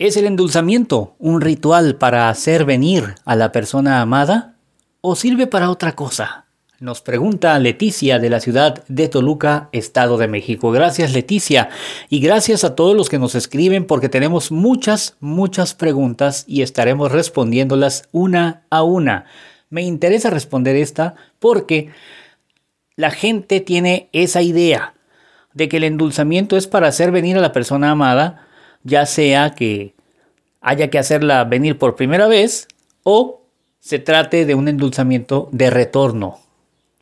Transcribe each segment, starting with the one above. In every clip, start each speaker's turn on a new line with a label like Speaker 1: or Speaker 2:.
Speaker 1: ¿Es el endulzamiento un ritual para hacer venir a la persona amada o sirve para otra cosa? Nos pregunta Leticia de la ciudad de Toluca, Estado de México. Gracias Leticia y gracias a todos los que nos escriben porque tenemos muchas, muchas preguntas y estaremos respondiéndolas una a una. Me interesa responder esta porque la gente tiene esa idea de que el endulzamiento es para hacer venir a la persona amada, ya sea que haya que hacerla venir por primera vez o se trate de un endulzamiento de retorno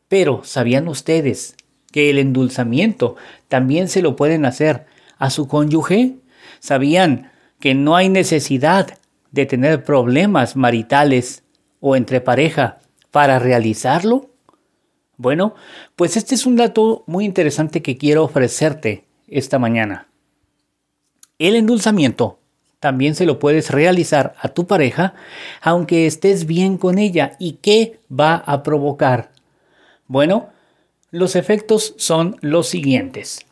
Speaker 1: pero, ¿sabían ustedes que el endulzamiento también se lo pueden hacer a su cónyuge? ¿Sabían que no hay necesidad de tener problemas maritales o entre pareja para realizarlo? Bueno, pues este es un dato muy interesante que quiero ofrecerte esta mañana. El endulzamiento también se lo puedes realizar a tu pareja aunque estés bien con ella. ¿Y qué va a provocar? Bueno, los efectos son los siguientes.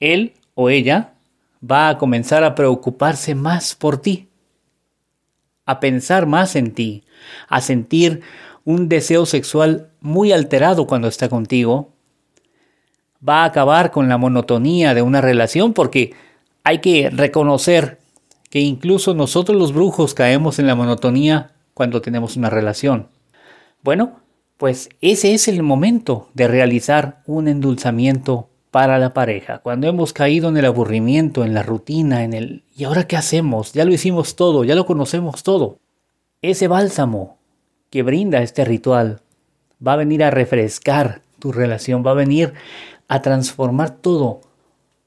Speaker 1: Él o ella va a comenzar a preocuparse más por ti, a pensar más en ti, a sentir un deseo sexual muy alterado cuando está contigo. Va a acabar con la monotonía de una relación porque hay que reconocer que incluso nosotros los brujos caemos en la monotonía cuando tenemos una relación. Bueno, pues ese es el momento de realizar un endulzamiento para la pareja. Cuando hemos caído en el aburrimiento, en la rutina, en el ¿y ahora qué hacemos? Ya lo hicimos todo, ya lo conocemos todo. Ese bálsamo que brinda este ritual va a venir a refrescar tu relación, va a venir a transformar todo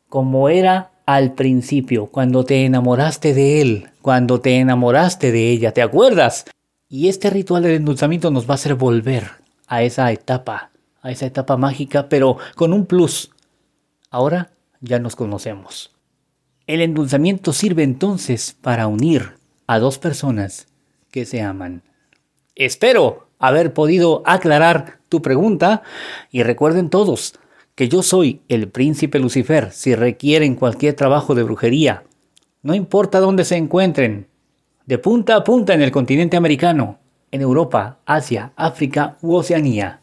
Speaker 1: como era al principio, cuando te enamoraste de él, cuando te enamoraste de ella, ¿te acuerdas? Y este ritual del endulzamiento nos va a hacer volver a esa etapa, a esa etapa mágica, pero con un plus. Ahora ya nos conocemos. El endulzamiento sirve entonces para unir a dos personas que se aman. Espero haber podido aclarar tu pregunta y recuerden todos que yo soy el príncipe Lucifer si requieren cualquier trabajo de brujería. No importa dónde se encuentren, de punta a punta en el continente americano, en Europa, Asia, África u Oceanía.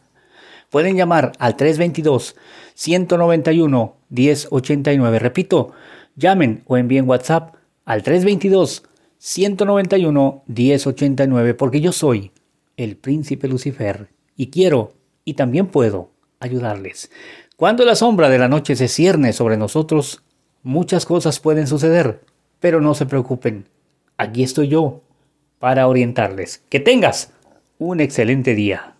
Speaker 1: Pueden llamar al 322-191-1089. Repito, llamen o envíen WhatsApp al 322-191-1089 porque yo soy el príncipe Lucifer y quiero y también puedo ayudarles. Cuando la sombra de la noche se cierne sobre nosotros, muchas cosas pueden suceder, pero no se preocupen. Aquí estoy yo para orientarles. Que tengas un excelente día.